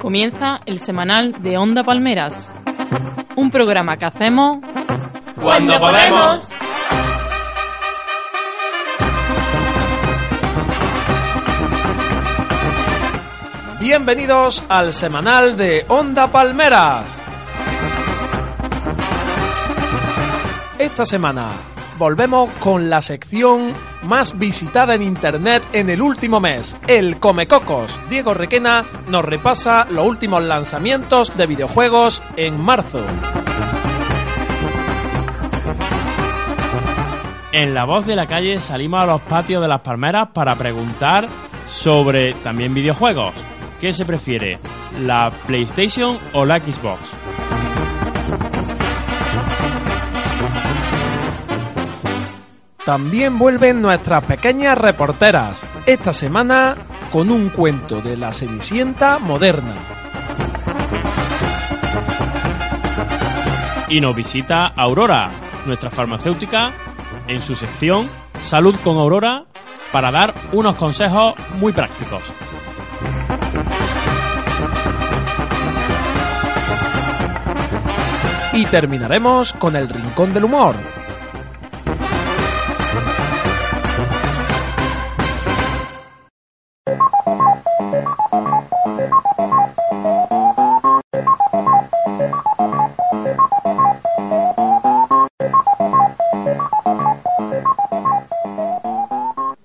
Comienza el semanal de Onda Palmeras, un programa que hacemos cuando podemos. Bienvenidos al semanal de Onda Palmeras. Esta semana volvemos con la sección más visitada en internet en el último mes, el Comecocos. Diego Requena nos repasa los últimos lanzamientos de videojuegos en marzo. En La Voz de la Calle salimos a los patios de las palmeras para preguntar sobre también videojuegos. ¿Qué se prefiere? ¿La PlayStation o la Xbox? También vuelven nuestras pequeñas reporteras, esta semana con un cuento de la Cenicienta moderna. Y nos visita Aurora, nuestra farmacéutica, en su sección Salud con Aurora, para dar unos consejos muy prácticos. Y terminaremos con el Rincón del Humor.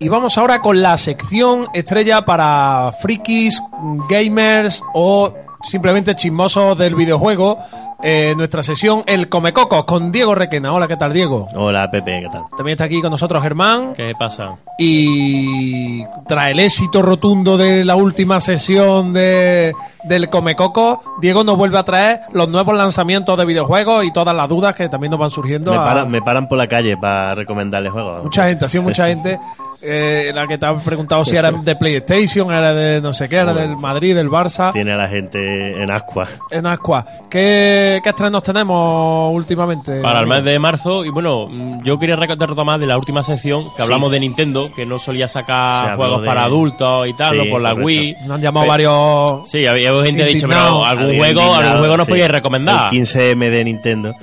Y vamos ahora con la sección estrella para frikis, gamers o simplemente chismosos del videojuego. Eh, nuestra sesión El Comecocos con Diego Requena. Hola, ¿qué tal, Diego? Hola, Pepe, ¿qué tal? También está aquí con nosotros Germán. ¿Qué pasa? Y tras el éxito rotundo de la última sesión de, del Comecoco, Diego nos vuelve a traer los nuevos lanzamientos de videojuegos y todas las dudas que también nos van surgiendo. Me, a- paran, me paran por la calle para recomendarles juegos. Mucha gente, ha sido mucha gente eh, la que te ha preguntado si era de PlayStation, era de no sé qué, era del Madrid, del Barça. Tiene a la gente en ascua. En Ascua. ¿Qué, ¿Qué estrenos tenemos últimamente? Para el mes de marzo, y bueno, mm, yo quería retomar de la última sección que hablamos de Nintendo, que no solía sacar juegos de- para adultos y tal, Sí, o por la correcto. Wii. Nos han llamado Pe- varios. Sí, había había gente que ha dicho, pero algún juego, algún juego nos sí. podíais recomendar. El 15M de Nintendo.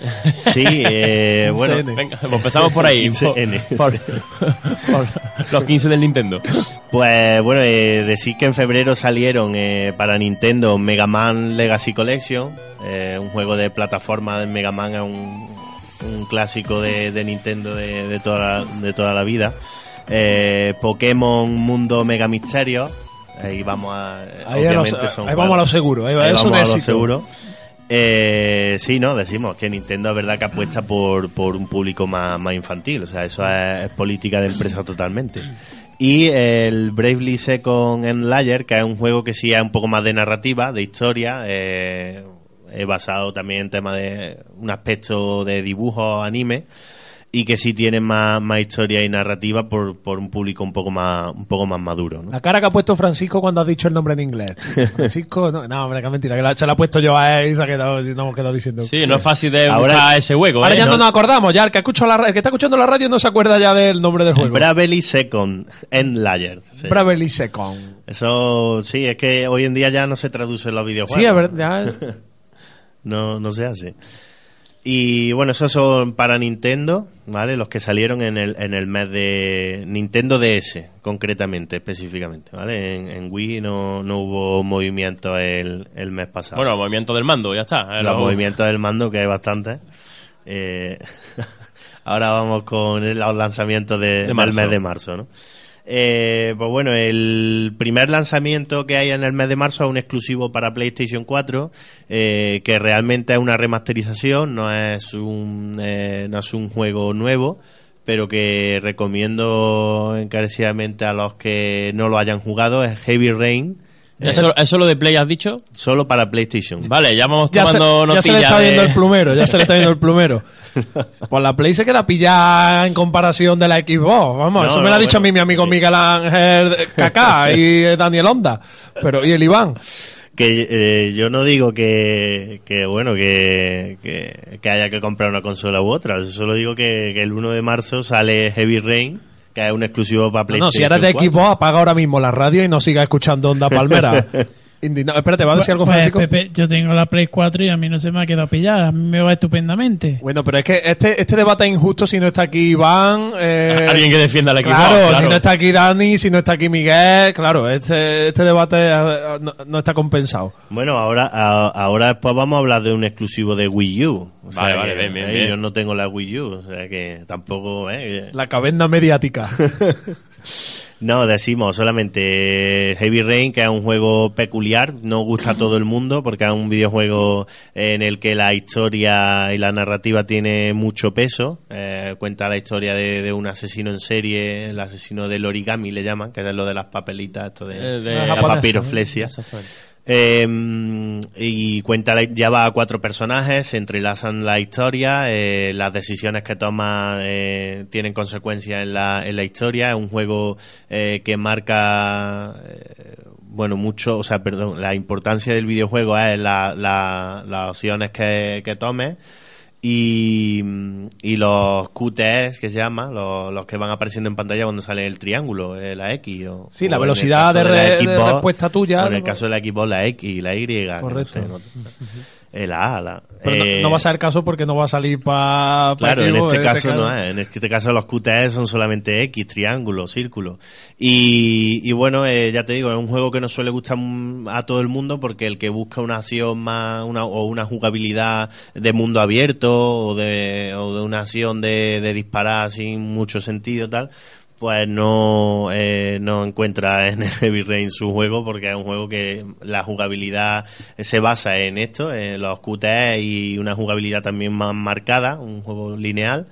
Sí, eh, bueno. 15N. Venga, pues empezamos por ahí. 15N. Por, por los 15 del Nintendo. Pues bueno, eh, decir que en febrero salieron eh, para Nintendo Mega Man Legacy Collection, eh, un juego de plataforma de Mega Man, es un, un clásico de, de Nintendo de, de toda la, de toda la vida. Eh, Pokémon Mundo Mega Misterio, ahí vamos a... Ahí, a lo- obviamente son ahí vamos a lo seguro. Ahí, va, Ahí es un vamos a lo éxito. seguro. Eh, sí, no, decimos que Nintendo es verdad que apuesta por, por un público más, más infantil, o sea, eso es, política de empresa totalmente. Y el Bravely Second Enlayer, que es un juego que sí es un poco más de narrativa, de historia, eh, basado también en tema de un aspecto de dibujo, anime, y que sí tiene más, más historia y narrativa por, por un público un poco más, un poco más maduro, ¿no? La cara que ha puesto Francisco cuando has dicho el nombre en inglés. Francisco, no, no hombre, que mentira, que la- se la ha puesto yo a él y se ha quedado, no hemos quedado diciendo. Sí, no es fácil de Ahora- ese juego. Ahora ¿eh? ya no No- nos acordamos, ya el que, escucha la, el que está escuchando la radio no se acuerda ya del nombre del juego. Bravely Second Enlayer. sí. Bravely Second. Eso sí, es que hoy en día ya no se traduce en los videojuegos. Sí, es verdad. ya- No, no se hace. Y bueno, esos son para Nintendo, ¿vale? Los que salieron en el, en el mes de Nintendo DS, concretamente, específicamente, ¿vale? En, en Wii no, no hubo movimiento el, el mes pasado. Bueno, movimiento del mando, ya está. Eh, los lo- movimientos del mando, que hay bastantes. Eh, ahora vamos con el- los lanzamientos de, De del mes de marzo, ¿no? Eh, pues bueno, el primer lanzamiento que hay en el mes de marzo es un exclusivo para PlayStation 4, eh, que realmente es una remasterización, no es un, eh, no es un juego nuevo, pero que recomiendo encarecidamente a los que no lo hayan jugado, es Heavy Rain. ¿Eso, ¿Eso lo de Play has dicho? Solo para PlayStation. Vale, ya vamos Ya se, tomando ya se le está de- viendo el plumero, ya se le está viendo el plumero. Pues la Play se queda pillada en comparación de la Xbox. Vamos, No, eso me lo ha dicho bueno, a mí mi amigo sí. Miguel Ángel Kaká y Daniel Honda. Pero, y el Iván. que eh, yo no digo que, que bueno que, que, que haya que comprar una consola u otra yo solo digo que, que el 1 de marzo sale Heavy Rain que es un exclusivo para No, PlayStation si eres de 4. Xbox, apaga ahora mismo la radio y no siga escuchando Onda Palmera. Indignado. Espérate, ¿va a decir algo Pues, Francisco? Pepe, yo tengo la Play 4 y a mí no se me ha quedado pillada. A mí me va estupendamente. Bueno, pero es que este, este debate es injusto si no está aquí Iván. eh, Alguien que defienda al equipo. Claro, si no está aquí Dani, si no está aquí Miguel, claro, este, este debate eh, no, no está compensado. bueno ahora a- ahora después vamos a hablar de un exclusivo de Wii U o sea Vale, que, vale, bien, bien, eh, bien. yo no tengo la Wii U o sea que tampoco eh, La caverna mediática. No, decimos solamente Heavy Rain, que es un juego peculiar, no gusta a todo el mundo porque es un videojuego en el que la historia y la narrativa tiene mucho peso. Eh, cuenta la historia de, de un asesino en serie, el asesino del origami le llaman, que es lo de las papelitas, esto de, Eh, de- la japonesa, papiroflexia. Eh, y cuenta la- ya va a cuatro personajes, se entrelazan la historia, eh, las decisiones que toma eh, tienen consecuencias en la, en la historia. Es un juego eh, que marca, eh, bueno, mucho, o sea, perdón, la importancia del videojuego es la, la- las opciones que, que tomes. Y, y los QTEs que se llama, los, los que van apareciendo en pantalla cuando sale el triángulo, eh, la X. O, Sí, la velocidad de la de respuesta tuya, o En el caso de la Xbox, la X y la Y. no Correcto. sé, no- eh, la A, la. Pero no- eh, no, va a ser el caso porque no va a salir para. Claro, en este caso no es. En este caso los QTE son solamente X, triángulo, círculo. Y, y bueno, eh, ya te digo, es un juego que no suele gustar a todo el mundo porque el que busca una acción más una, o una jugabilidad de mundo abierto o de, o de una acción de, de disparar sin mucho sentido tal pues no, eh, no encuentra en el Heavy Rain su juego porque es un juego que la jugabilidad se basa en esto, en los QTE y una jugabilidad también más marcada, un juego lineal,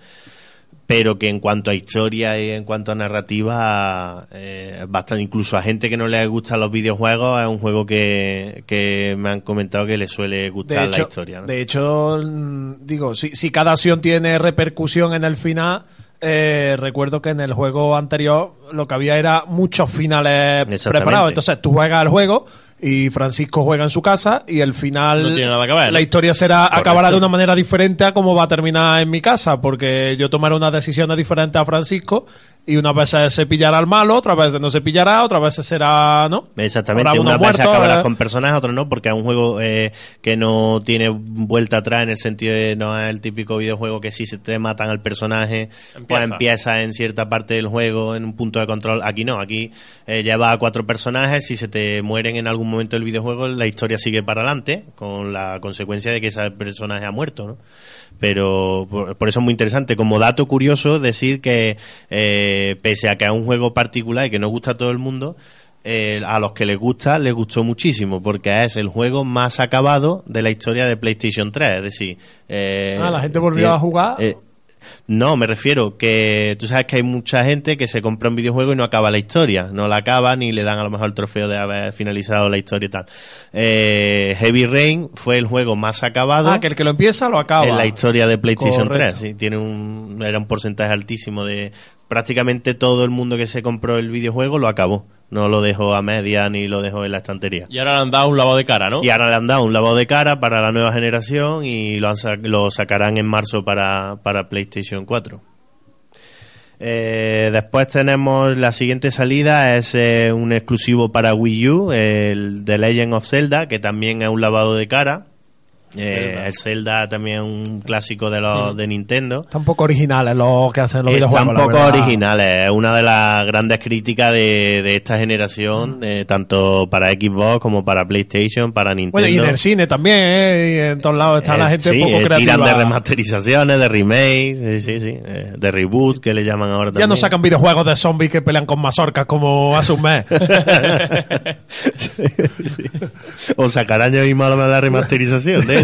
pero que en cuanto a historia y en cuanto a narrativa, eh, bastante, incluso a gente que no le gustan los videojuegos, es un juego que, que me han comentado que le suele gustar hecho, la historia. ¿no? de hecho, mm, digo, si, si cada acción tiene repercusión en el final, eh, recuerdo que en el juego anterior lo que había era muchos finales preparados. Entonces tú juegas al juego y Francisco juega en su casa y el final No tiene nada que ver, ¿no? la historia será Correcto. acabará de una manera diferente a cómo va a terminar en mi casa porque yo tomaré unas decisiones diferentes a Francisco y unas veces se pillará al malo otras veces no se pillará otras veces será no Exactamente, veces muertos, acabarás eh. con personajes, otras no, porque es un juego eh, que no tiene vuelta atrás en el sentido de no es el típico videojuego que si se te matan al personaje, pues Empieza. empieza en cierta parte del juego, en un punto de control. Aquí no, aquí eh, lleva a cuatro personajes, si se te mueren en algún momento del videojuego, la historia sigue para adelante, con la consecuencia de que ese personaje ha muerto, ¿no? pero por, por eso es muy interesante. Como dato curioso, decir que eh, pese a que es un juego particular y que no gusta a todo el mundo, eh, a los que les gusta, les gustó muchísimo, porque es el juego más acabado de la historia de PlayStation 3. Es decir, eh, Ah, la gente volvió a jugar. eh, no, me refiero que tú sabes que hay mucha gente que se compra un videojuego y no acaba la historia, no la acaba ni le dan a lo mejor el trofeo de haber finalizado la historia y tal. Heavy Rain fue el juego más acabado ah que el que lo empieza lo acaba en la historia de PlayStation Correcto. 3. Sí, tiene un, era un porcentaje altísimo de prácticamente todo el mundo que se compró el videojuego lo acabó. No lo dejó a media ni lo dejó en la estantería. Y ahora le han dado un lavado de cara, ¿no? Y ahora le han dado un lavado de cara para la nueva generación y lo, han sa- lo sacarán en marzo para, para PlayStation 4. Eh, después tenemos la siguiente salida, es eh, un exclusivo para Wii U, el The Legend of Zelda, que también es un lavado de cara. Eh, el Zelda también es un clásico de los de Nintendo. Está un poco originales los que hacen los Está videojuegos. un la poco verdad. originales. Es una de las grandes críticas de, de esta generación, eh, tanto para Xbox como para PlayStation, para Nintendo. Bueno, y en el cine también, ¿eh? Y en todos lados está la Eh, gente sí, un poco eh, creativa. tiran de remasterizaciones, de remakes, sí, sí, sí, eh, de reboot que le llaman ahora ya también. no sacan videojuegos de zombies que pelean con mazorcas como hace un mes. o sacarán ya mismo la remasterización de.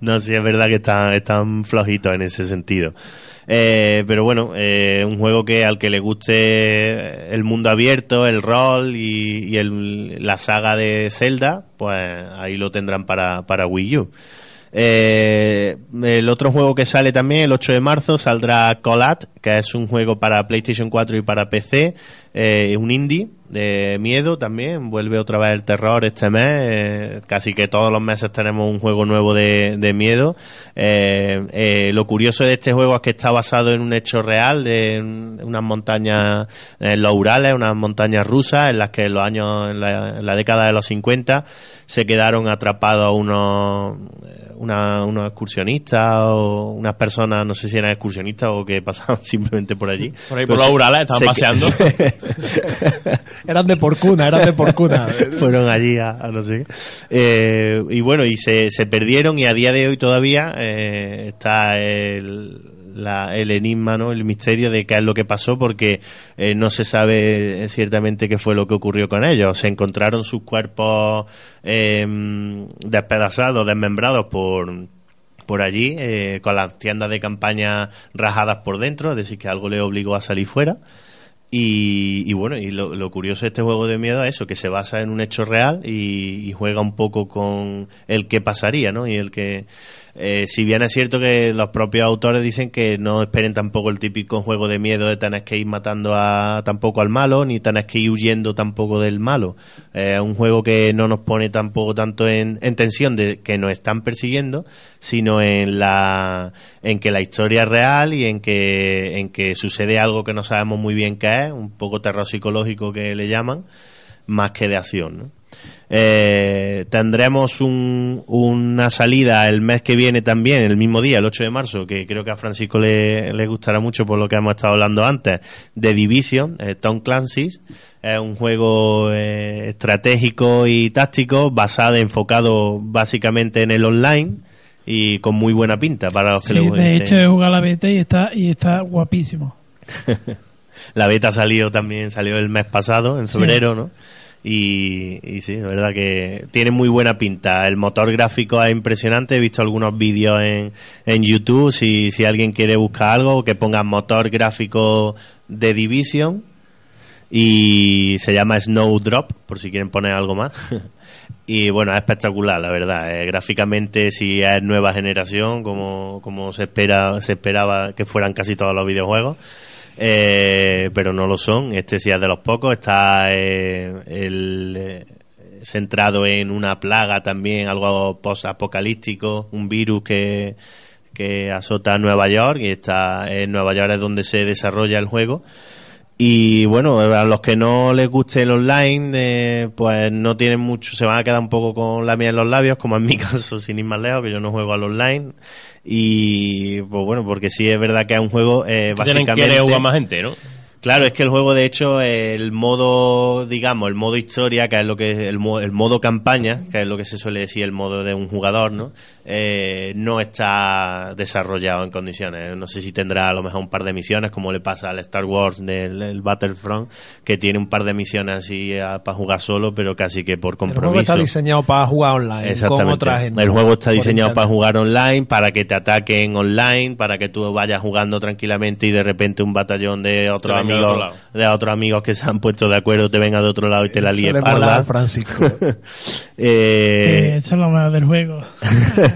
no, sí, es verdad que están, están flojitos en ese sentido. Eh, pero bueno, eh, un juego que al que le guste el mundo abierto, el rol y, y la saga de Zelda, pues ahí lo tendrán para, para Wii U. Eh, el otro juego que sale también el 8 de marzo saldrá Colat, que es un juego para PlayStation 4 y para PC, un indie de miedo también, vuelve otra vez el terror este mes, eh, casi que todos los meses tenemos un juego nuevo de, de miedo. Eh, eh, lo curioso de este juego es que está basado en un hecho real, de un- unas montañas en los Urales, unas montañas rusas en las que en los años, en la, en la década de los 50 se quedaron atrapados unos una- unos excursionistas o unas personas, no sé si eran excursionistas o que pasaban simplemente por allí. Por ahí por Pero los Urales estaban se- paseando. eran de porcuna, eran de porcuna. fueron allí a, a no sé qué. Eh, y bueno, y se, se perdieron y a día de hoy todavía eh, está el, la- el enigma, ¿no? el misterio de qué es lo que pasó porque eh, no se sabe eh, ciertamente qué fue lo que ocurrió con ellos. Se encontraron sus cuerpos eh, despedazados, desmembrados por por allí, eh, con las tiendas de campaña rajadas por dentro, es decir, que algo le obligó a salir fuera. Y, y bueno, y lo, curioso de este juego de miedo es eso, que se basa en un hecho real y, y juega un poco con el que pasaría, ¿no? Y el que, eh, si bien es cierto que los propios autores dicen que no esperen tampoco el típico juego de miedo de tener que ir matando a tampoco al malo, ni tener que ir huyendo tampoco del malo. Eh, Es un juego que no nos pone tampoco tanto en, en tensión de que nos están persiguiendo, sino en la en que la historia es real y en que en que sucede algo que no sabemos muy bien qué es, un poco terror psicológico que le llaman, más que de acción. Eh, tendremos un- una salida el mes que viene también, el mismo día, el 8 de marzo, que creo que a Francisco le, le gustará mucho por lo que hemos estado hablando antes, de Division, eh, Tom Clancy's. Es un juego eh, estratégico y táctico basado, enfocado básicamente en el online y con muy buena pinta para los que Sí, le de guste. hecho he jugado la beta y está, y está guapísimo. La beta salió también, salió el mes pasado, en febrero, ¿no? Y, sí, es verdad que tiene muy buena pinta. El motor gráfico es impresionante. He visto algunos vídeos en, en YouTube. Si, si alguien quiere buscar algo, que ponga motor gráfico de Division. Y se llama Snowdrop, por si quieren poner algo más. Y bueno, es espectacular, la verdad. Eh, gráficamente, si es nueva generación, como, como se espera, se esperaba que fueran casi todos los videojuegos. Eh, pero no lo son. Este sí es de los pocos. Está eh, el, eh, centrado en una plaga también, algo post-apocalíptico, un virus que, que azota Nueva York y está en Nueva York es donde se desarrolla el juego. Y bueno, a los que no les guste el online, eh, pues no tienen mucho, se van a quedar un poco con la miel en los labios, como en mi caso, sin ir más lejos, que yo no juego al online. Y pues bueno, porque sí es verdad que es un juego eh, básicamente. jugar más gente, ¿no? Claro, es que el juego, de hecho, el modo, digamos, el modo historia, que es lo que el, mo- el modo campaña, que es lo que se suele decir el modo de un jugador, ¿no? Eh, no está desarrollado en condiciones. No sé si tendrá a lo mejor un par de misiones, como le pasa al Star Wars del el Battlefront, que tiene un par de misiones así para jugar solo, pero casi que por El juego compromiso. está diseñado para jugar online con Exactamente. otra gente. El juego está diseñado para jugar online, para que te ataquen online, para que tú vayas jugando tranquilamente y de repente un batallón de otros venga de amigos, otro de otros amigos que se han puesto de acuerdo te venga de otro lado y te la líe parda. Francisco. Eh, eso es lo mejor del juego.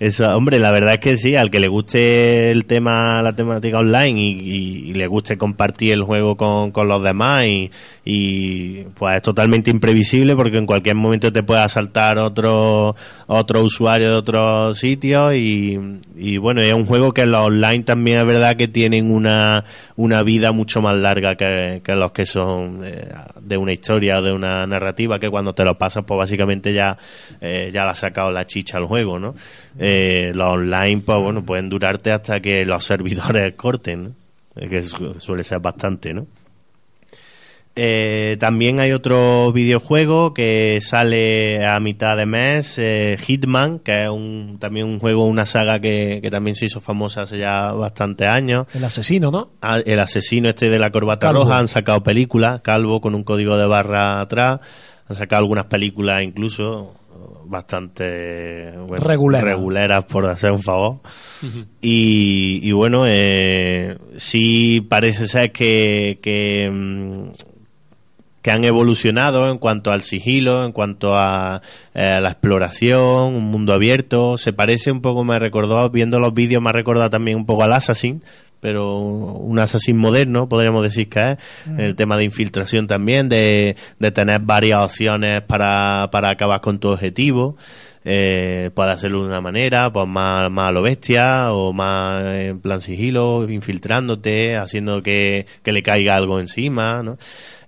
Eso, hombre, la verdad es que sí, al que le guste el tema, la temática online y, le guste compartir el juego con, con los demás y, y, pues es totalmente imprevisible porque en cualquier momento te puede asaltar otro, otro usuario de otro sitio y, y bueno, es un juego que los online también es verdad que tienen una, una vida mucho más larga que, que los que son eh, de una historia o de una narrativa que cuando te lo pasas pues básicamente ya, eh, ya le has sacado la chicha al juego, ¿no? Los online pues bueno, pueden durarte hasta que los servidores corten, ¿no? Eh, que su- suele ser bastante, ¿no? Eh, también hay otro videojuego que sale a mitad de mes, eh, Hitman, que es un, también un juego, una saga que, que también se hizo famosa hace ya bastantes años. El asesino, ¿no? Ah, El asesino este de la corbata Calvo. roja han sacado películas, Calvo con un código de barra atrás, han sacado algunas películas incluso bastante bueno, Reguleras. reguleras por hacer un favor. y, y bueno, eh, sí parece ser que, que, mm, que han evolucionado en cuanto al sigilo, en cuanto a eh, la exploración, un mundo abierto. Se parece un poco, me recordó, viendo los vídeos, me ha recordado también un poco al Assassin, pero un Assassin moderno, podríamos decir que es. El tema de infiltración también, de, de tener varias opciones para, para acabar con tu objetivo. Eh, puede hacerlo de una manera, pues más, más a lo bestia, o más en plan sigilo, infiltrándote, haciendo que, que le caiga algo encima, ¿no?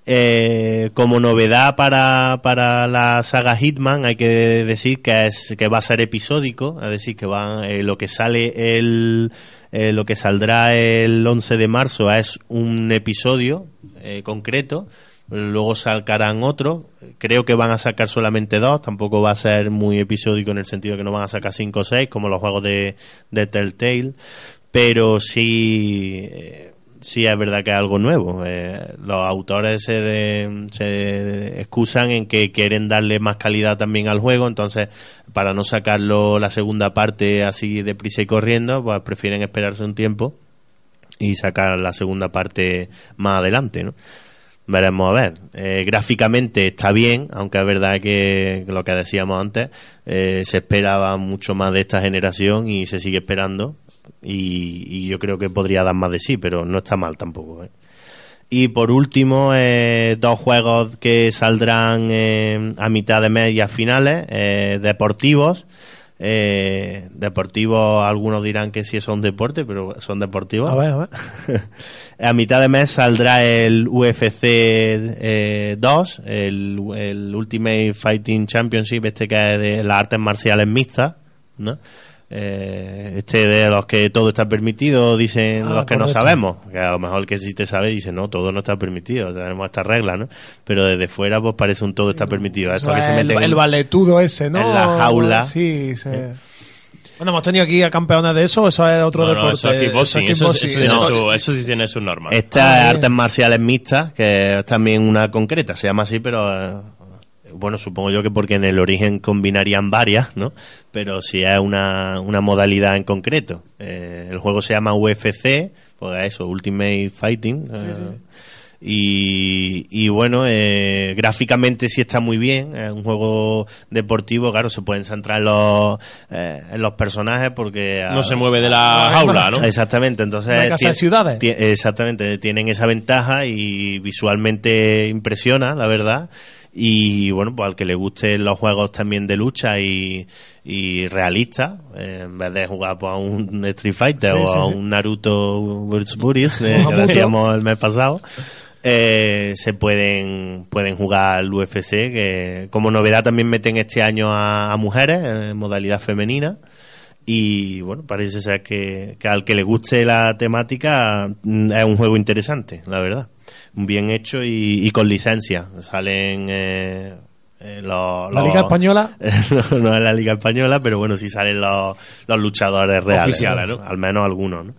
Eh, como novedad para, para la saga Hitman hay que decir que es que va a ser episódico, es decir que va eh, lo que sale el eh, lo que saldrá el 11 de marzo es un episodio eh, concreto, luego sacarán otro, creo que van a sacar solamente dos, tampoco va a ser muy episódico en el sentido que no van a sacar cinco o seis como los juegos de, de Telltale, pero sí eh, sí es verdad que es algo nuevo. Eh, los autores se, se excusan en que quieren darle más calidad también al juego, entonces para no sacarlo la segunda parte así deprisa y corriendo, pues prefieren esperarse un tiempo y sacar la segunda parte más adelante, ¿no? Veremos a ver. Eh, gráficamente está bien, aunque es verdad que lo que decíamos antes, eh, se esperaba mucho más de esta generación y se sigue esperando. Y, y yo creo que podría dar más de sí, pero no está mal tampoco. ¿eh? Y por último, eh, dos juegos que saldrán eh, a mitad de mes y a finales, eh, deportivos. Eh, deportivos, algunos dirán que sí son deporte, pero son deportivos. A ver, a ver. a mitad de mes saldrá el UFC eh, 2, el, el Ultimate Fighting Championship, este que es de las artes marciales mixtas, ¿no? Eh, este de los que todo está permitido, dicen Ah, los que no sabemos, que a lo mejor el que sí te sabe dice, no, todo no está permitido, tenemos esta regla, ¿no? Pero desde fuera pues parece un todo está permitido. Esto que es se el, meten el valetudo ese, ¿no? en la jaula. Sí, se- Bueno, hemos tenido aquí a campeones de eso, eso es otro No, no, deporte. eso es kickboxing, eso, No. eso sí tiene sus normas. Estas Ah, artes marciales mixtas, que es también una concreta, se llama así, pero eh, bueno, supongo yo que porque en el origen combinarían varias, ¿no? Pero si es una, una modalidad en concreto. Eh, el juego se llama UFC, pues eso, Ultimate Fighting. eh, Y, y bueno, eh, gráficamente sí está muy bien. Es un juego deportivo, claro, se pueden centrar en los, eh, en los personajes porque. No ah, se mueve de la jaula, ¿no? Exactamente, entonces tie- ciudades. exactamente, tienen esa ventaja y visualmente impresiona, la verdad. Y bueno, pues al que le gusten los juegos también de lucha y, y realistas, eh, en vez de jugar pues, a un Street Fighter Sí, o sí, a sí. un Naruto vs. Buris, eh, que decíamos el mes pasado, eh, se pueden pueden jugar al UFC, que como novedad también meten este año a, a mujeres en modalidad femenina. Y bueno, parece ser que, que al que le guste la temática mm, es un juego interesante, la verdad. Bien hecho y, y con licencia. Salen eh, eh, los, La Liga Española. no, no es la Liga Española, pero bueno, sí salen los, los luchadores reales. Oficiales, ¿no? Al menos algunos, ¿no?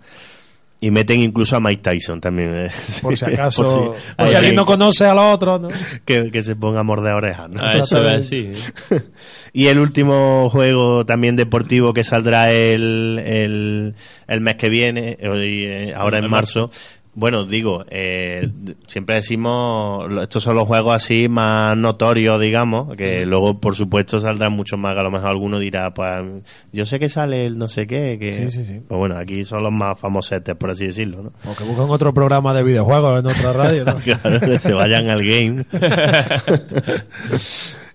Y meten incluso a Mike Tyson también. eh. Por si acaso. Por si- por hay si alguien no conoce a los otros, ¿no? que, que se ponga a morder orejas, ¿no? Ah, eso es así. Y el último juego también deportivo que saldrá el, el, el mes que viene, eh, hoy, eh, ahora en En marzo, Bueno, digo, eh, siempre decimos, estos son los juegos así más notorios, digamos, que luego, por supuesto, saldrán muchos más, que a lo mejor alguno dirá, pues, yo sé que sale el no sé qué, que... Sí, sí, sí. Pues bueno, aquí son los más famosetes, por así decirlo, ¿no? O que buscan otro programa de videojuegos en otra radio, ¿no? Claro, que se vayan al game.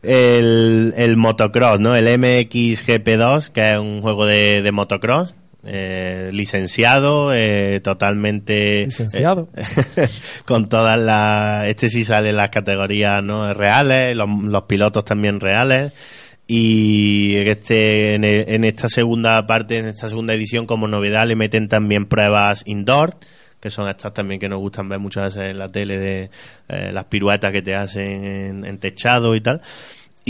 el, el motocross, ¿no? El MXGP2, que es un juego de, de motocross. Eh, licenciado, eh, totalmente Licenciado. eh, con todas las este sí sale en las categorías no reales, los, los pilotos también reales y este en, el- en esta segunda parte, en esta segunda edición como novedad le meten también pruebas indoor que son estas también que nos gustan ver muchas veces en la tele de eh, las piruetas que te hacen en, en techado y tal.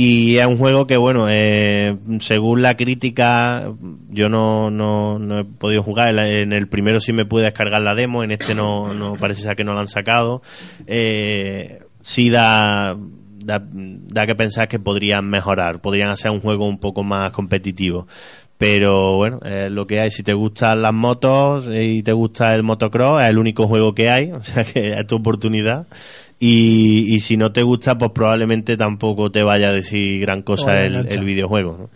Y es un juego que, bueno, eh, según la crítica, yo no, no, no he podido jugar. En el primero sí me pude descargar la demo, en este no, no parece ser que no la han sacado. Eh, sí da, da, da que pensar que podrían mejorar, podrían hacer un juego un poco más competitivo. Pero bueno, es lo que hay. Si te gustan las motos y te gusta el motocross, es el único juego que hay. O sea que es tu oportunidad. Y, y si no te gusta, pues probablemente tampoco te vaya a decir gran cosa el, el videojuego. ¿no?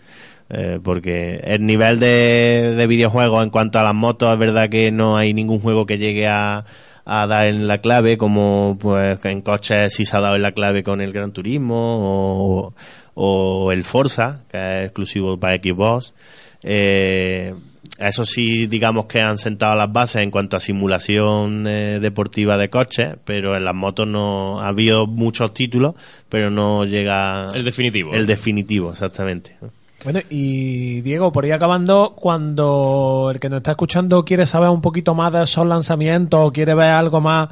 Eh, porque el nivel de, de videojuegos en cuanto a las motos, es verdad que no hay ningún juego que llegue a, a dar en la clave, como pues en coches sí se ha dado en la clave con el Gran Turismo o, o el Forza, que es exclusivo para Xbox. Eh, eso sí, digamos que han sentado las bases en cuanto a simulación eh, deportiva de coches, pero en las motos no ha habido muchos títulos, pero no llega El definitivo. el definitivo, exactamente. Bueno, y Diego, por ahí acabando, cuando el que nos está escuchando quiere saber un poquito más de esos lanzamientos o quiere ver algo más,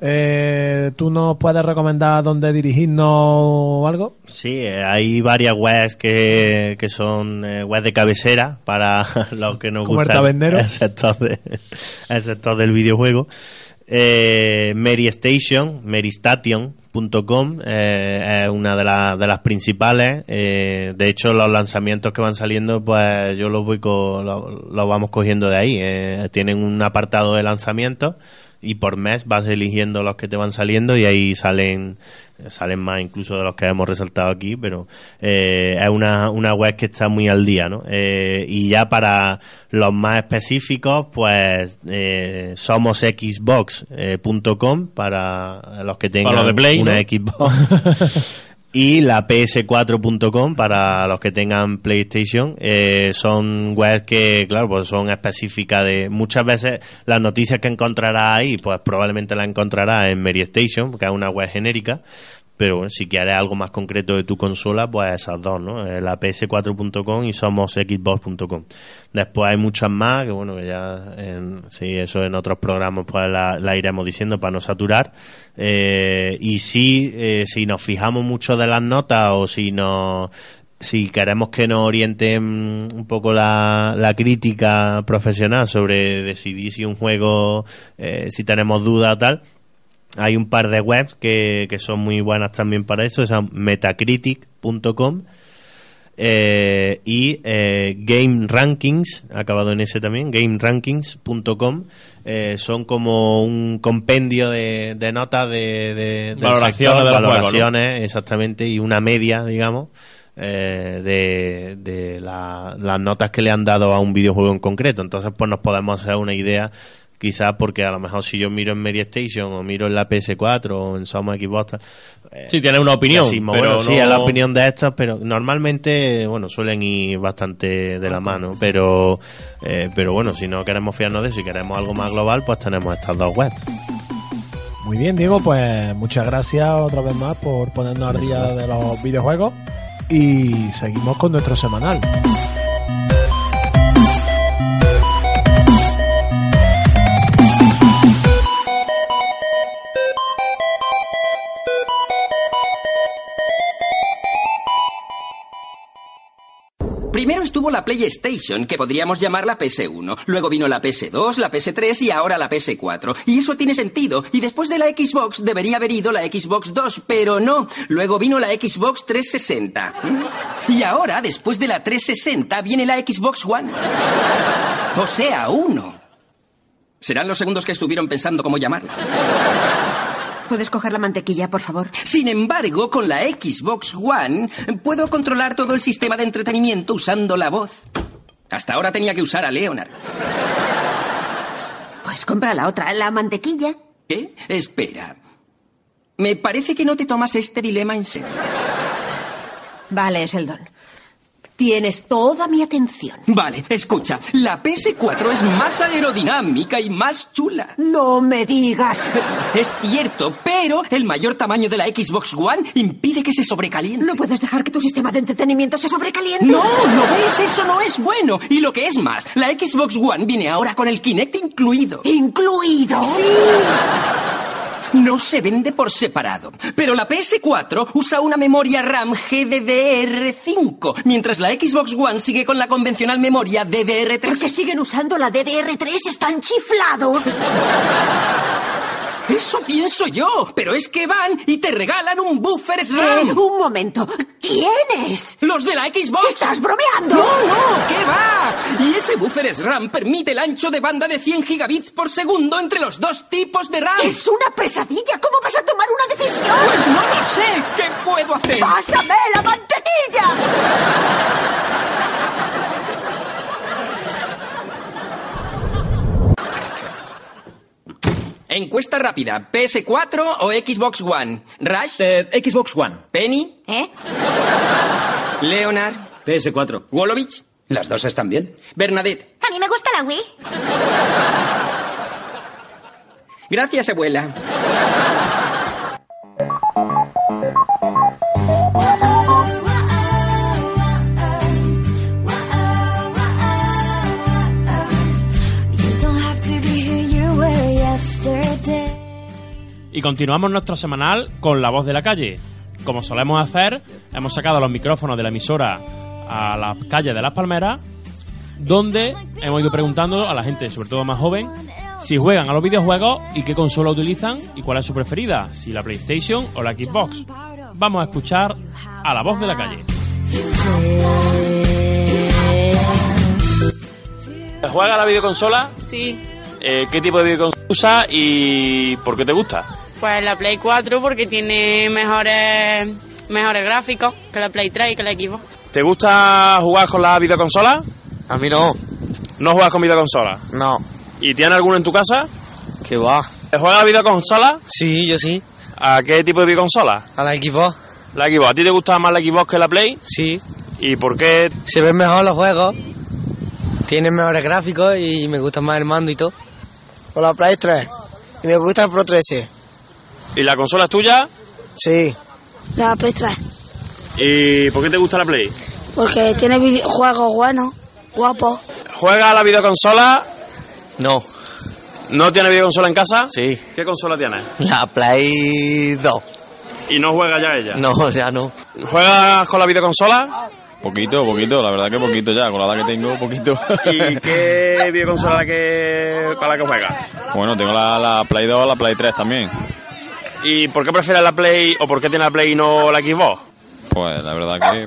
eh, ¿tú nos puedes recomendar dónde dirigirnos o algo? Sí, eh, hay varias webs que, que son eh, webs de cabecera para los que nos el gusta tabernero. el sector, de- el sector del videojuego. Eh, Mary Station, marystation.com eh, es una de, las de las principales. Eh, de hecho, los lanzamientos que van saliendo, pues yo los voy co- los vamos cogiendo de ahí. Eh, tienen un apartado de lanzamientos y por mes vas eligiendo los que te van saliendo y ahí salen salen más incluso de los que hemos resaltado aquí pero eh, es una, una web que está muy al día ¿no? Eh, y ya para los más específicos pues eh, somos xbox.com para los que tengan Para los de Play, una ¿no? Xbox y la ps4.com para los que tengan PlayStation eh, son webs que claro pues son específicas de muchas veces las noticias que encontrarás ahí pues probablemente las encontrarás en Mary Station que es una web genérica pero bueno, si quieres algo más concreto de tu consola, pues esas dos, ¿no? Eh, La ps4.com y somos xbox.com. Después hay muchas más, que bueno, que ya, en, sí, eso en otros programas pues la, iremos diciendo para no saturar. Eh, y sí, eh, si nos fijamos mucho de las notas o si nos si queremos que nos orienten un poco la, la crítica profesional sobre decidir si un juego, eh, si tenemos dudas o tal, hay un par de webs que, que son muy buenas también para eso, son metacritic.com eh, y eh, Game Rankings, acabado en ese también, GameRankings.com, eh, son como un compendio de, de notas de, Valoraciones sector, de los juegos, ¿no? valoraciones, exactamente, y una media, digamos, eh, de, de la- las notas que le han dado a un videojuego en concreto. Entonces, pues nos podemos hacer una idea quizás porque a lo mejor si yo miro en Mary Station o miro en la PS4 o en Soma Xbox tal, eh, Sí, tiene una opinión. así, pero bueno, sí, es la opinión de estas, pero normalmente, bueno, suelen ir bastante de la mano, pero, eh, pero bueno, si no queremos fiarnos de eso y queremos algo más global, pues tenemos estas dos webs. Muy bien, Diego, pues muchas gracias otra vez más por ponernos al día de los videojuegos y seguimos con nuestro semanal. La PlayStation, que podríamos llamar la PS1. Luego vino la PS2, la PS3 y ahora la PS4. Y eso tiene sentido. Y después de la Xbox debería haber ido la Xbox 2, pero no. Luego vino la Xbox 360. ¿Mm? Y ahora, después de la 360, viene la Xbox One. O sea, uno. Serán los segundos que estuvieron pensando cómo llamarla. ¿Puedes coger la mantequilla, por favor? Sin embargo, con la Xbox One puedo controlar todo el sistema de entretenimiento usando la voz. Hasta ahora tenía que usar a Leonard. Pues compra la otra, la mantequilla. ¿Qué? Espera. Me parece que no te tomas este dilema en serio. Vale, Sheldon. Tienes toda mi atención. Vale, escucha. La PS4 es más aerodinámica y más chula. No me digas. Es cierto, pero el mayor tamaño de la Xbox One impide que se sobrecaliente. No puedes dejar que tu sistema de entretenimiento se sobrecaliente. No, ¿lo ves? Eso no es bueno. Y lo que es más, la Xbox One viene ahora con el Kinect incluido. ¿Incluido? Sí. No se vende por separado. Pero la PS4 usa una memoria RAM GDDR5, mientras la Xbox One sigue con la convencional memoria DDR3. ¿Por qué siguen usando la DDR3? ¡Están chiflados! Eso pienso yo, pero es que van y te regalan un buffer SRAM. un momento. ¿Quiénes? ¿Los de la Xbox? ¿Estás bromeando? No, no, ¿qué va? Y ese buffer SRAM permite el ancho de banda de 100 gigabits por segundo entre los dos tipos de RAM. Es una pesadilla. ¿Cómo vas a tomar una decisión? Pues no lo sé. ¿Qué puedo hacer? ¡Pásame la mantequilla! Encuesta rápida. ¿PS4 o Xbox One? Rush. Eh, Xbox One. Penny. ¿Eh? Leonard. PS4. Wolovich. Las dos están bien. Bernadette. A mí me gusta la Wii. Gracias, abuela. Y continuamos nuestro semanal con La Voz de la Calle. Como solemos hacer, hemos sacado los micrófonos de la emisora a las calles de Las Palmeras, donde hemos ido preguntando a la gente, sobre todo más joven, si juegan a los videojuegos y qué consola utilizan y cuál es su preferida, si la PlayStation o la Xbox. Vamos a escuchar a La Voz de la Calle. ¿Juega a la videoconsola? Sí, Eh, ¿Qué tipo de videoconsola usa y por qué te gusta? Pues la Play 4 porque tiene mejores mejores gráficos que la Play 3 y que la Xbox. ¿Te gusta jugar con la videoconsola? A mí no, ¿No juegas con videoconsola? no. ¿Y tienes alguno en tu casa? ¿Qué va? ¿Juegas a la videoconsola? Sí, yo sí. ¿A qué tipo de videoconsola? A la Xbox, La Xbox. ¿A ti te gusta más la Xbox que la Play? sí. ¿Y por qué? Se ven mejor los juegos, tienen mejores gráficos y me gusta más el mando y todo. Con la Play 3. Y me gusta el Pro 13. ¿Y la consola es tuya? Sí. La Play 3. ¿Y por qué te gusta la Play? Porque tiene videojuegos buenos, guapos. ¿Juegas a la videoconsola? No. ¿No tienes videoconsola en casa? Sí. ¿Qué consola tienes? La Play 2. ¿Y no juegas ya ella? No, o sea, no. ¿Juegas con la videoconsola? Poquito, poquito, la verdad que poquito ya, con la edad que tengo, poquito. ¿Y qué videoconsola la que, con la que juegas? bueno, tengo la, la Play 2, la Play 3 también. ¿Y por qué prefieres la Play o por qué tienes la Play y no la Xbox? Pues la verdad que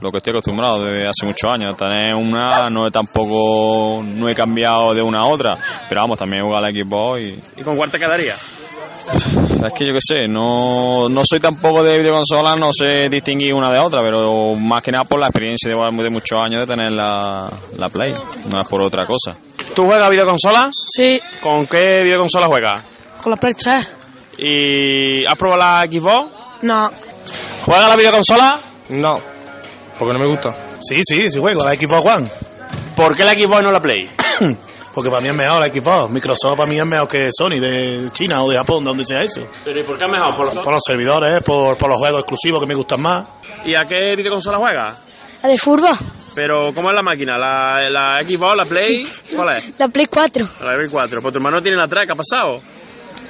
lo que estoy acostumbrado desde hace muchos años. Tener una, no he tampoco, no he cambiado de una a otra. Pero vamos, también he jugado a la Xbox y... ¿Y con cuál te quedaría? Es que yo qué sé, no, no soy tampoco de videoconsolas, no sé distinguir una de otra, pero más que nada por la experiencia de, de muchos años de tener la, la Play, no es por otra cosa. ¿Tú juegas a videoconsola? Sí, ¿Con qué videoconsola juegas? con la Play 3. ¿Y has probado la Xbox? No. ¿Juegas a la videoconsola? No. Porque no me gusta. Sí, sí, sí juego, la Xbox One. ¿Por qué la Xbox y no la Play? Porque para mí es mejor la Xbox. Microsoft para mí es mejor que Sony de China o de Japón, donde sea eso. ¿Pero y por qué es mejor? ¿Por los- Por los servidores, por, por los juegos exclusivos que me gustan más. ¿Y a qué videoconsola juegas? La de furba, Pero, ¿cómo es la máquina? ¿La, la Xbox, la Play? ¿Cuál es? la Play 4. La Play 4. Pues tu hermano tiene la 3, ¿qué ha pasado?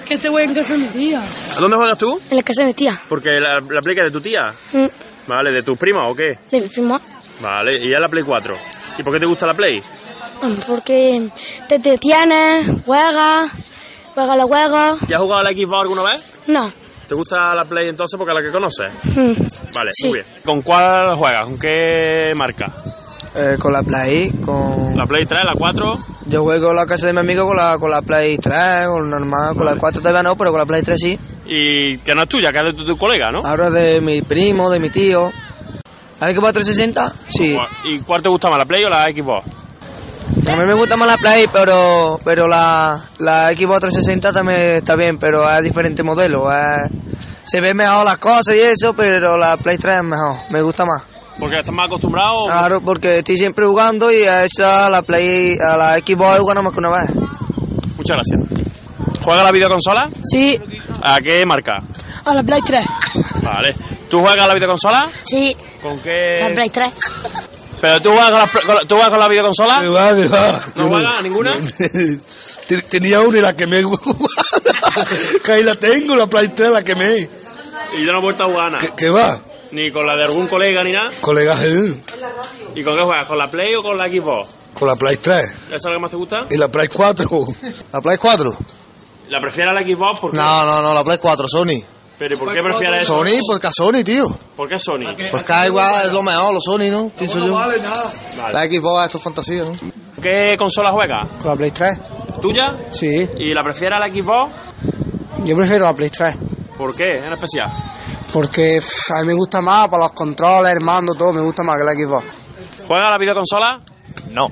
Que este güey en casa de mi tía. ¿A dónde juegas tú? En la casa de mi tía. Porque la, la Play que es de tu tía. Mm, Vale, ¿de tus primas o qué? De mi prima. Vale, y ya la Play 4. ¿Y por qué te gusta la Play? Porque te entretienes, juegas, juegas la juegos. ¿Ya has jugado a la Xbox alguna vez? No. ¿Te gusta la Play entonces porque es la que conoces? Mm, Vale, Sí. muy bien. ¿Con cuál juegas? ¿Con qué marca? Eh, con la Play, con La Play 3, la 4. Yo juego en la casa de mi amigo con la, con la Play 3, con la normal, con la 4 todavía no, pero con la Play 3 sí. Y que no es tuya, que es de tu, tu colega, ¿no? Ahora de mi primo, de mi tío. ¿La Xbox 360? Sí. ¿Y cuál te gusta más, la Play o la Xbox? A mí me gusta más la Play, pero pero la, la Xbox 360 también está bien, pero es diferente modelo. es- se ve mejor las cosas y eso, pero la Play 3 es mejor, me gusta más. Porque estás más acostumbrado. Claro, porque estoy siempre jugando y a esa la Play, a la Xbox he jugado más que una vez. Muchas gracias. ¿Juega la videoconsola? Sí. ¿A qué marca? A la Play 3. Vale. ¿Tú juegas a la videoconsola? Sí. ¿Con qué? La Play 3. ¿Pero tú juegas con la, con la- ¿tú juegas con la videoconsola? Que va, que va. ¿No juegas a ninguna? Ten- Tenía una y la quemé. que ahí la tengo, la Play 3 la quemé. Y yo no he vuelto a jugar nada. ¿Qué, qué va? Ni con la de algún colega ni nada. Colega, eh, ¿Y con qué juegas? ¿Con la Play o con la Xbox? con la Play 3 ¿Eso es lo que más te gusta? y la Play 4. ¿La Play 4? ¿La prefieres a la Xbox? ¿Por qué? No, no, no, la Play 4, Sony. ¿Pero ¿y por qué prefieres eso? Sony, porque a Sony, tío. ¿Por qué Sony? Pues cada igual es lo mejor, los Sony, ¿no? Pienso yo. Vale. La Xbox, esto es fantasía, ¿no? ¿Qué consola juegas? ¿Con la Play 3? ¿Tuya? Sí. ¿Y la prefieres a la Xbox? Yo prefiero la Play 3. ¿Por qué? En especial. Porque a mí me gusta más para los controles, el mando, todo, me gusta más que la Xbox. ¿Juegas a la videoconsola? No.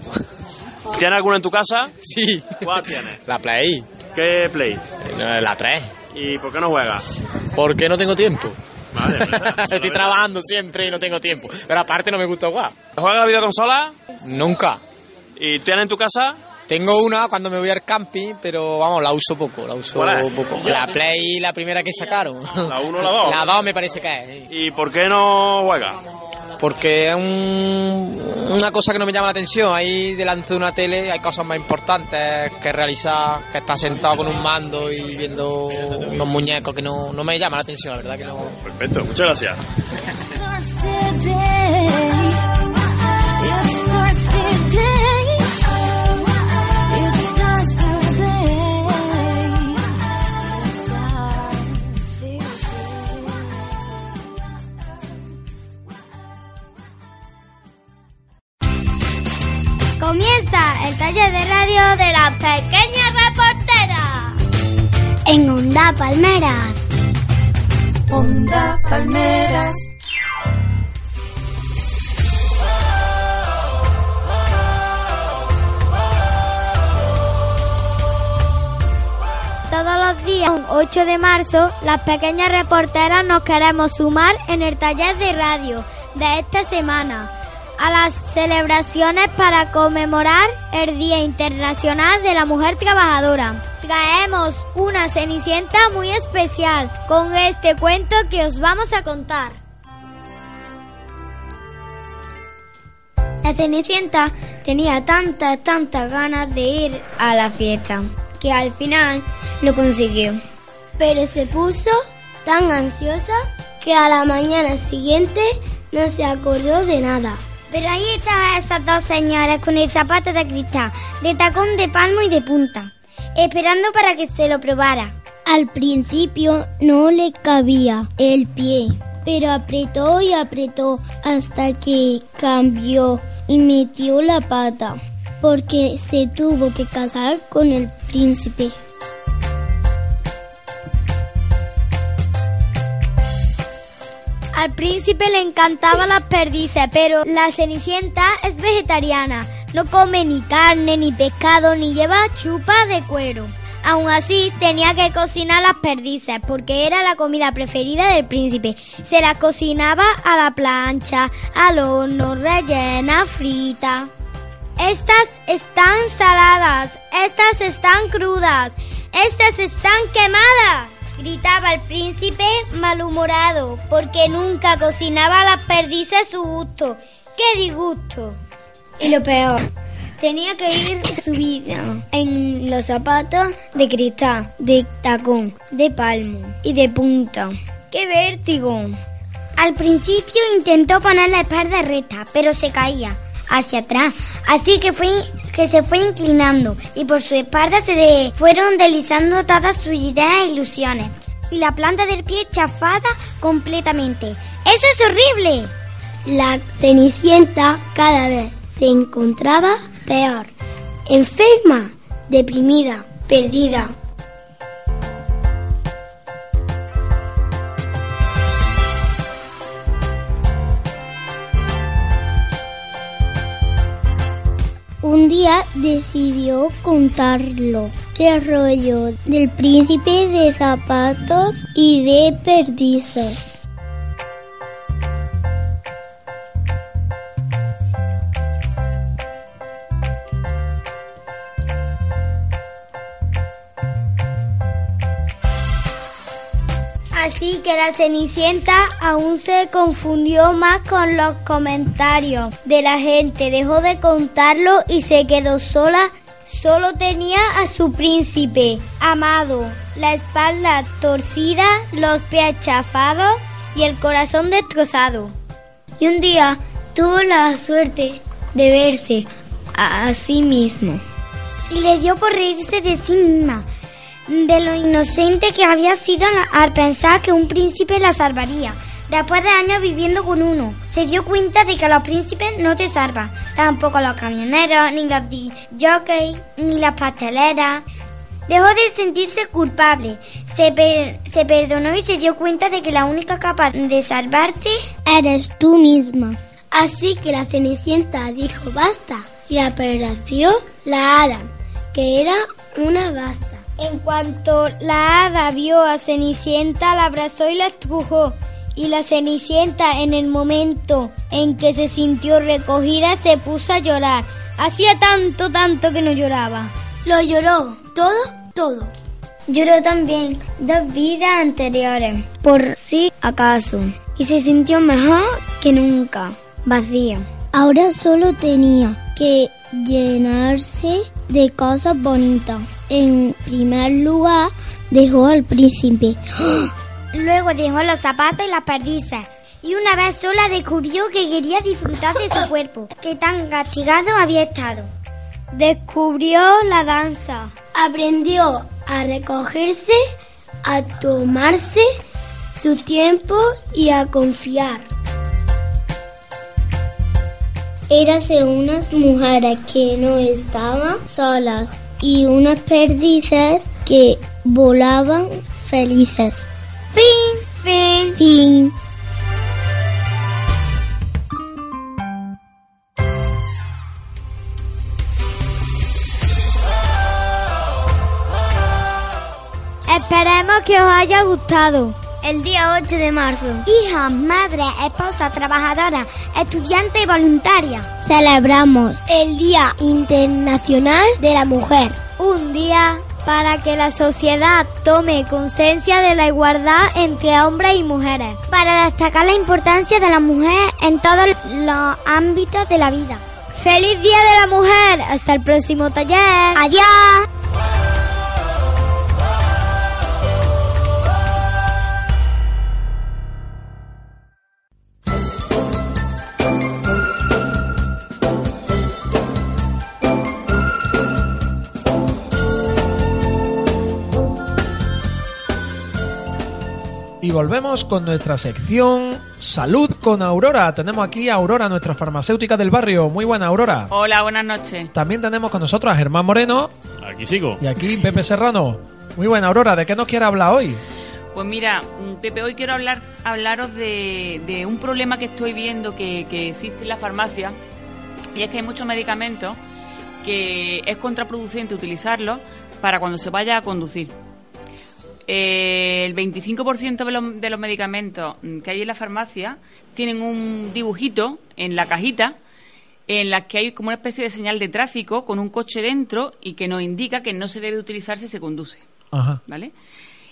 ¿Tienes alguna en tu casa? Sí. ¿Cuál tienes? La Play. ¿Qué Play? Eh, La 3. ¿Y por qué no juegas? Porque no tengo tiempo. Vale, Estoy trabajando siempre y no tengo tiempo. Pero aparte no me gusta jugar. ¿Juegas a la videoconsola? Nunca. ¿Y tienes en tu casa? Tengo una cuando me voy al camping, pero vamos, la uso poco, la uso poco. La Play, la primera que sacaron. ¿La 1 o la 2? La 2 me parece que es. ¿Y por qué no juegas? Porque es un- una cosa que no me llama la atención. Ahí delante de una tele hay cosas más importantes que realizar, que estar sentado con un mando y viendo unos muñecos que no, no me llama la atención, la verdad que no. Perfecto, muchas gracias. Comienza el taller de radio de la pequeña reportera. En Onda Palmeras. Onda Palmeras. Todos los días, un 8 de marzo, las pequeñas reporteras nos queremos sumar en el taller de radio de esta semana a las celebraciones para conmemorar el Día Internacional de la Mujer Trabajadora. Traemos una cenicienta muy especial con este cuento que os vamos a contar. La Cenicienta tenía tantas, tantas ganas de ir a la fiesta que al final lo consiguió. Pero se puso tan ansiosa que a la mañana siguiente no se acordó de nada. Pero ahí estaban esas dos señoras con el zapato de cristal, de tacón de palmo y de punta, esperando para que se lo probara. Al principio no le cabía el pie, pero apretó y apretó hasta que cambió y metió la pata, porque se tuvo que casar con el príncipe. Al príncipe le encantaban las perdices, pero la Cenicienta es vegetariana. No come ni carne, ni pescado, ni lleva chupa de cuero. Aún así, tenía que cocinar las perdices porque era la comida preferida del príncipe. Se las cocinaba a la plancha, al horno, rellena, frita. Estas están saladas, estas están crudas, estas están quemadas gritaba el príncipe malhumorado, porque nunca cocinaba las perdices a su gusto. ¡Qué disgusto! Y lo peor, tenía que ir subido en los zapatos de cristal, de tacón, de palmo y de punta. ¡Qué vértigo! Al principio intentó poner la espalda recta, pero se caía hacia atrás, así que fue que se fue inclinando y por su espalda se le fueron deslizando todas sus ideas e ilusiones y la planta del pie chafada completamente. ¡Eso es horrible! La Cenicienta cada vez se encontraba Peor. Enferma, deprimida, perdida. Un día decidió contarlo. Qué rollo del príncipe de zapatos y de perdices. Así que la Cenicienta aún se confundió más con los comentarios de la gente, dejó de contarlo y se quedó sola. Solo tenía a su príncipe amado, la espalda torcida, los pies chafados y el corazón destrozado. Y un día tuvo la suerte de verse a, a sí mismo. Y le dio por reírse de sí misma de lo inocente que había sido al pensar que un príncipe la salvaría. Después de años viviendo con uno, se dio cuenta de que los príncipes no te salvan, tampoco los camioneros, ni los jockeys, ni las pasteleras. Dejó de sentirse culpable, se, per- se perdonó y se dio cuenta de que la única capaz de salvarte eres tú misma. Así que la Cenicienta dijo basta y apareció la hada, que era una basta. En cuanto la hada vio a Cenicienta, la abrazó y la estrujó. Y la Cenicienta, en el momento en que se sintió recogida, se puso a llorar. Hacía tanto, tanto que no lloraba. Lo lloró, todo, todo. Lloró también dos vidas anteriores, por si acaso, y se sintió mejor que nunca, vacía. Ahora solo tenía que llenarse de cosas bonitas. En primer lugar, dejó al príncipe. Luego dejó los zapatos y las perdices. Y una vez sola descubrió que quería disfrutar de su cuerpo, que tan castigado había estado. Descubrió la danza. Aprendió a recogerse, a tomarse su tiempo y a confiar. Érase unas mujeres que no estaban solas y unas perdices que volaban felices. Fin, fin, fin. Esperemos que os haya gustado. El día 8 de marzo. Hijas, madres, esposas, trabajadoras, estudiantes y voluntarias. Celebramos el Día Internacional de la Mujer. Un día para que la sociedad tome conciencia de la igualdad entre hombres y mujeres. Para destacar la importancia de la mujer en todos los ámbitos de la vida. ¡Feliz Día de la Mujer! Hasta el próximo taller. ¡Adiós! Volvemos con nuestra sección Salud con Aurora. Tenemos aquí a Aurora, nuestra farmacéutica del barrio. Muy buena, Aurora. Hola, buenas noches. También tenemos con nosotros a Germán Moreno Aquí sigo. y aquí Pepe Serrano. Muy buena, Aurora. ¿De qué nos quiere hablar hoy? Pues mira, mm, Pepe, hoy quiero hablar, hablaros de, de un problema que estoy viendo que, que existe en la farmacia y es que hay muchos medicamentos que es contraproducente utilizarlos para cuando se vaya a conducir. Eh, el 25% de los, de los medicamentos mm, que hay en la farmacia tienen un dibujito en la cajita en la que hay como una especie de señal de tráfico con un coche dentro y que nos indica que no se debe utilizar si se conduce. Ajá. ¿vale?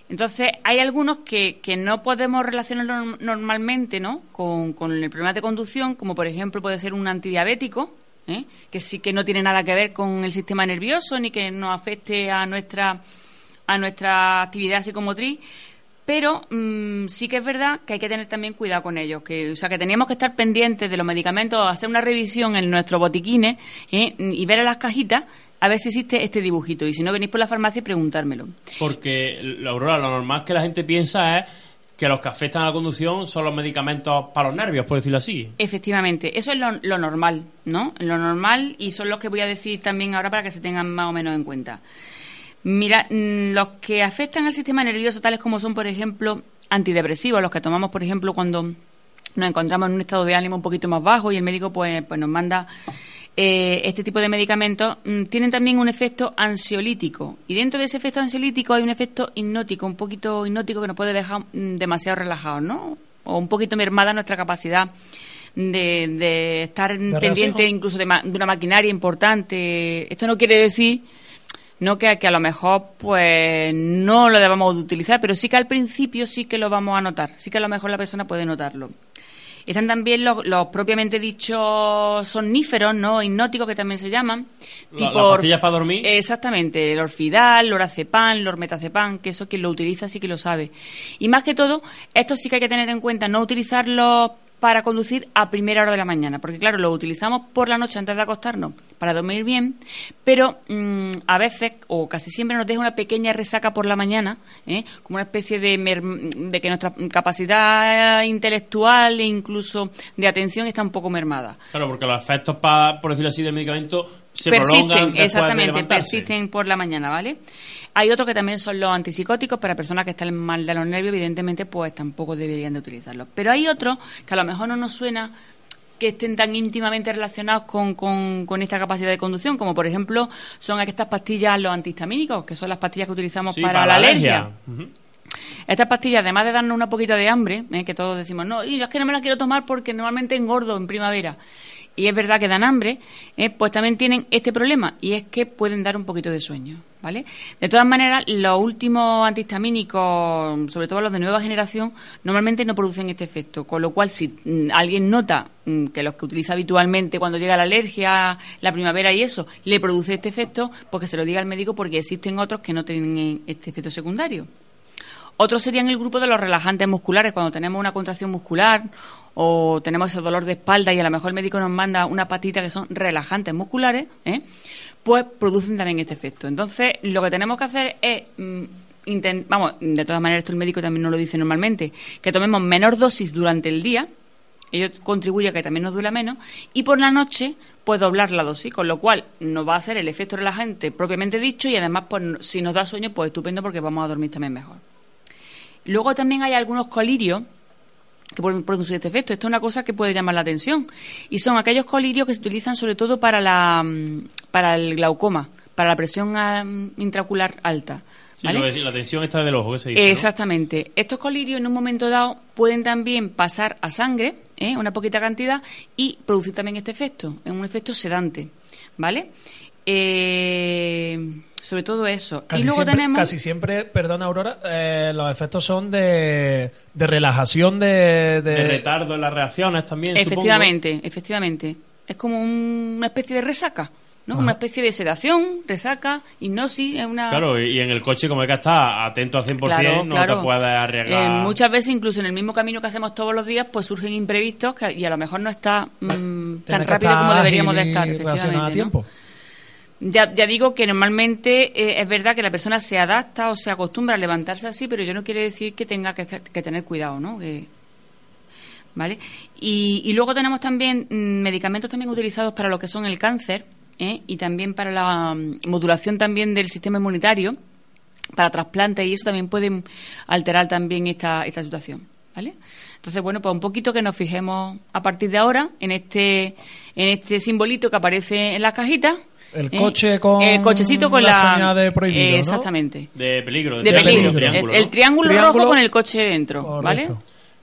Entonces, hay algunos que, que no podemos relacionar norm- normalmente ¿no? con, con el problema de conducción, como por ejemplo puede ser un antidiabético, ¿eh? que sí que no tiene nada que ver con el sistema nervioso ni que nos afecte a nuestra, a nuestra actividad psicomotriz. Pero mm, sí que es verdad que hay que tener también cuidado con ellos, que, o sea, que teníamos que estar pendientes de los medicamentos, hacer una revisión en nuestros botiquines ¿eh? y ver en las cajitas a ver si existe este dibujito. Y si no venís por la farmacia, preguntármelo. Porque, la Aurora, lo normal que la gente piensa es que los que afectan a la conducción son los medicamentos para los nervios, por decirlo así. Efectivamente, eso es lo, lo normal, ¿no? Lo normal y son los que voy a decir también ahora para que se tengan más o menos en cuenta. Mira, mm, los que afectan al sistema nervioso, tales como son, por ejemplo, antidepresivos, los que tomamos, por ejemplo, cuando nos encontramos en un estado de ánimo un poquito más bajo y el médico pues, pues nos manda eh, este tipo de medicamentos, mm, tienen también un efecto ansiolítico. Y dentro de ese efecto ansiolítico hay un efecto hipnótico, un poquito hipnótico que nos puede dejar mm, demasiado relajados, ¿no? O un poquito mermada nuestra capacidad de, de estar pendiente incluso de, ma- de una maquinaria importante. Esto no quiere decir no que, que a lo mejor pues no lo debamos de utilizar, pero sí que al principio sí que lo vamos a notar, sí que a lo mejor la persona puede notarlo. Están también los, los propiamente dichos somníferos, ¿no? Hipnóticos que también se llaman. La- las pastillas para dormir. Exactamente, el orfidal, el lorazepam, el ormetazepam, que eso quien lo utiliza sí que lo sabe. Y más que todo, esto sí que hay que tener en cuenta, no utilizarlo para conducir a primera hora de la mañana, porque claro, lo utilizamos por la noche antes de acostarnos para dormir bien, pero mm, a veces o casi siempre nos deja una pequeña resaca por la mañana, ¿eh? como una especie de, que nuestra capacidad intelectual e incluso de atención está un poco mermada Claro, porque los efectos, por decirlo así, del medicamento se persisten, de exactamente, persisten por la mañana, ¿vale? Hay otros que también son los antipsicóticos para personas que están mal de los nervios, evidentemente, pues tampoco deberían de utilizarlos. Pero hay otros que a lo mejor no nos suena que estén tan íntimamente relacionados con, con- con esta capacidad de conducción, como por ejemplo son estas pastillas, los antihistamínicos, que son las pastillas que utilizamos Sí, para, la alergia. Estas pastillas, además de darnos una poquita de hambre, ¿eh? que todos decimos, no, y yo es que no me la quiero tomar porque normalmente engordo en primavera. Y es verdad que dan hambre, ¿eh? pues también tienen este problema, y es que pueden dar un poquito de sueño, ¿vale? De todas maneras, los últimos antihistamínicos, sobre todo los de nueva generación, normalmente no producen este efecto, con lo cual si mm, alguien nota mm, que los que utiliza habitualmente cuando llega la alergia, la primavera y eso, le produce este efecto, pues que se lo diga al médico porque existen otros que no tienen este efecto secundario. Otros serían el grupo de los relajantes musculares, cuando tenemos una contracción muscular o tenemos ese dolor de espalda y a lo mejor el médico nos manda una patita que son relajantes musculares, ¿eh? pues producen también este efecto. Entonces, lo que tenemos que hacer es, mm, vamos, de todas maneras esto el médico también nos lo dice normalmente, que tomemos menor dosis durante el día, ello contribuye a que también nos duela menos, y por la noche, pues doblar la dosis, con lo cual nos va a hacer el efecto relajante propiamente dicho y además, pues si nos da sueño, pues estupendo porque vamos a dormir también mejor. Luego también hay algunos colirios que pueden producir este efecto. Esto es una cosa que puede llamar la atención. Y son aquellos colirios que se utilizan sobre todo para, la, mm, para el glaucoma, para la presión intraocular alta. Sí, ¿vale? de- la tensión está del ojo, que se dice, ¿no? Exactamente. Estos colirios en un momento dado pueden también pasar a sangre, ¿eh? una poquita cantidad, y producir también este efecto, es un efecto sedante, ¿vale? Eh, sobre todo eso. Casi y luego siempre, tenemos... casi siempre, perdona Aurora, eh, los efectos son de, de relajación de, de- De retardo en las reacciones también, supongo. Efectivamente, efectivamente. Es como un- una especie de resaca, ¿no? Ajá. Una especie de sedación, resaca, hipnosis, es una... Claro, y en el coche, como hay que estar atento al 100%, Claro, no claro. te puedes arriesgar. Eh, muchas veces, incluso en el mismo camino que hacemos todos los días, pues surgen imprevistos que- y a lo mejor no está mm, tan rápido como deberíamos de estar, reaccionar a efectivamente. ¿no? Ya, ya digo que normalmente eh, es verdad que la persona se adapta o se acostumbra a levantarse así, pero yo no quiere decir que tenga que, que tener cuidado, ¿no? Que- ¿Vale? Y, y luego tenemos también mm, medicamentos también utilizados para lo que son el cáncer ¿eh? y también para la mm, modulación también del sistema inmunitario, para trasplantes y eso también pueden alterar también esta, esta situación. ¿Vale? Entonces, bueno, pues un poquito que nos fijemos a partir de ahora en este, en este simbolito que aparece en las cajitas. El ¿eh? coche con el cochecito con la la, señal de prohibido, eh, ¿no? Exactamente. De peligro. De peligro. El triángulo, El, triángulo, Triángulo. rojo con el coche dentro, ¿vale?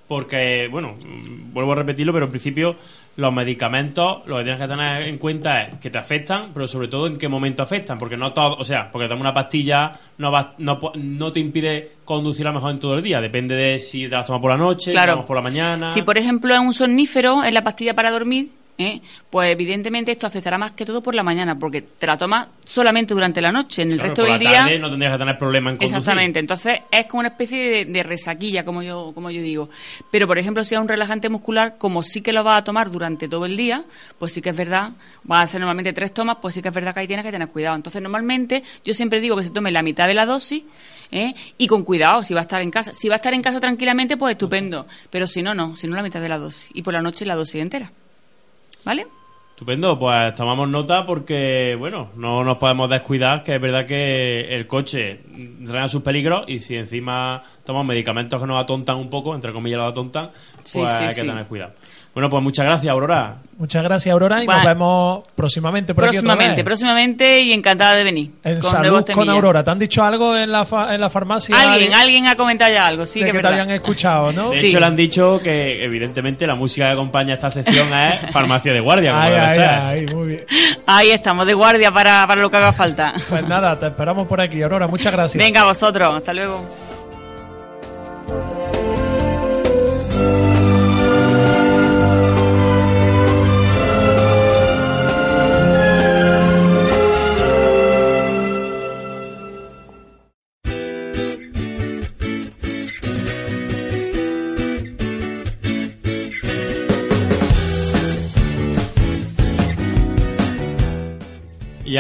Porque, bueno, mm, vuelvo a repetirlo, pero en principio los medicamentos lo que tienes que tener en cuenta es que te afectan, pero sobre todo en qué momento afectan, porque no todo, o sea, porque tomar una pastilla no va, no, po- no te impide conducir a lo mejor en todo el día, depende de si te la tomas por la noche, si Claro. la tomas por la mañana. Si, por ejemplo, es un somnífero, es la pastilla para dormir, ¿eh? pues evidentemente esto afectará más que todo por la mañana, porque te la tomas solamente durante la noche, en el Claro, resto del día... tarde no tendrías que tener problema en conducir. Exactamente, entonces es como una especie de, de resaquilla, como yo, como yo digo. Pero, por ejemplo, si es un relajante muscular, como sí que lo vas a tomar durante todo el día, pues sí que es verdad, vas a hacer normalmente tres tomas, pues sí que es verdad que ahí tienes que tener cuidado. Entonces, normalmente, yo siempre digo que se tome la mitad de la dosis ¿eh? y con cuidado, si va a estar en casa. Si va a estar en casa tranquilamente, pues estupendo. Pero si no, no, si no la mitad de la dosis. Y por la noche la dosis entera. ¿Vale? Estupendo, pues tomamos nota porque, bueno, no nos podemos descuidar, que es verdad que el coche trae sus peligros y si encima tomamos medicamentos que nos atontan un poco, entre comillas los atontan, pues sí, hay que sí. tener cuidado. Bueno, pues muchas gracias, Aurora. Muchas gracias, Aurora, y nos vemos próximamente por aquí otra Próximamente, vez. próximamente y encantada de venir. En con salud con. Aurora. ¿Te han dicho algo en la, fa- en la farmacia? Alguien, alguien ha comentado ya algo, sí de que que te habían escuchado, ¿no? De hecho, le han dicho que, evidentemente, la música que acompaña esta sección es Farmacia de Guardia, como Ay, debe ay, ser. ay, muy bien. Ahí estamos, de guardia para, para lo que haga falta. Pues nada, te esperamos por aquí, Aurora. Muchas gracias. Venga, vosotros, hasta luego.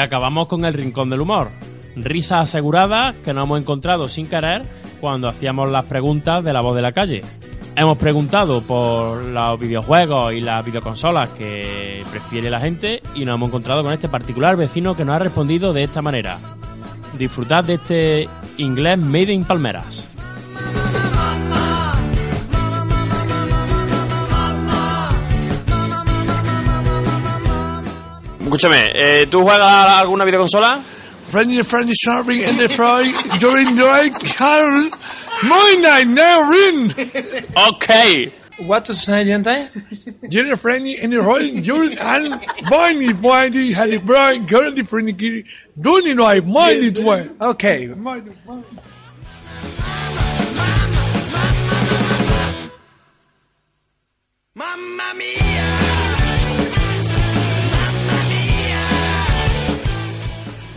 Acabamos con el rincón del humor. Risas aseguradas que nos hemos encontrado sin querer cuando hacíamos las preguntas de la voz de la calle. Hemos preguntado por los videojuegos y las videoconsolas que prefiere la gente y nos hemos encontrado con este particular vecino que nos ha respondido de esta manera. Disfrutad de este inglés Made in Palmeras. Escúchame, eh, ¿tú juegas a alguna videoconsola? Friendly, friendly, shopping in the fry, during the Carol. Now ring. Okay. What to say, gente? You're friendly in the right, you're and Bonnie, Bonnie, currently friendly, kitty. don't you know I mind it well?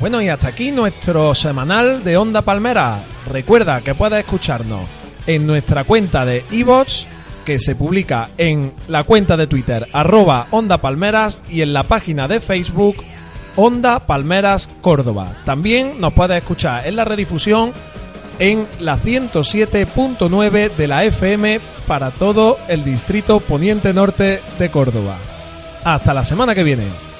Bueno, y hasta aquí nuestro semanal de Onda Palmera. Recuerda que puedes escucharnos en nuestra cuenta de iVoox, que se publica en la cuenta de Twitter, arroba Onda Palmeras, y en la página de Facebook, Onda Palmeras Córdoba. También nos puedes escuchar en la redifusión en la 107.9 de la FM para todo el distrito poniente norte de Córdoba. Hasta la semana que viene.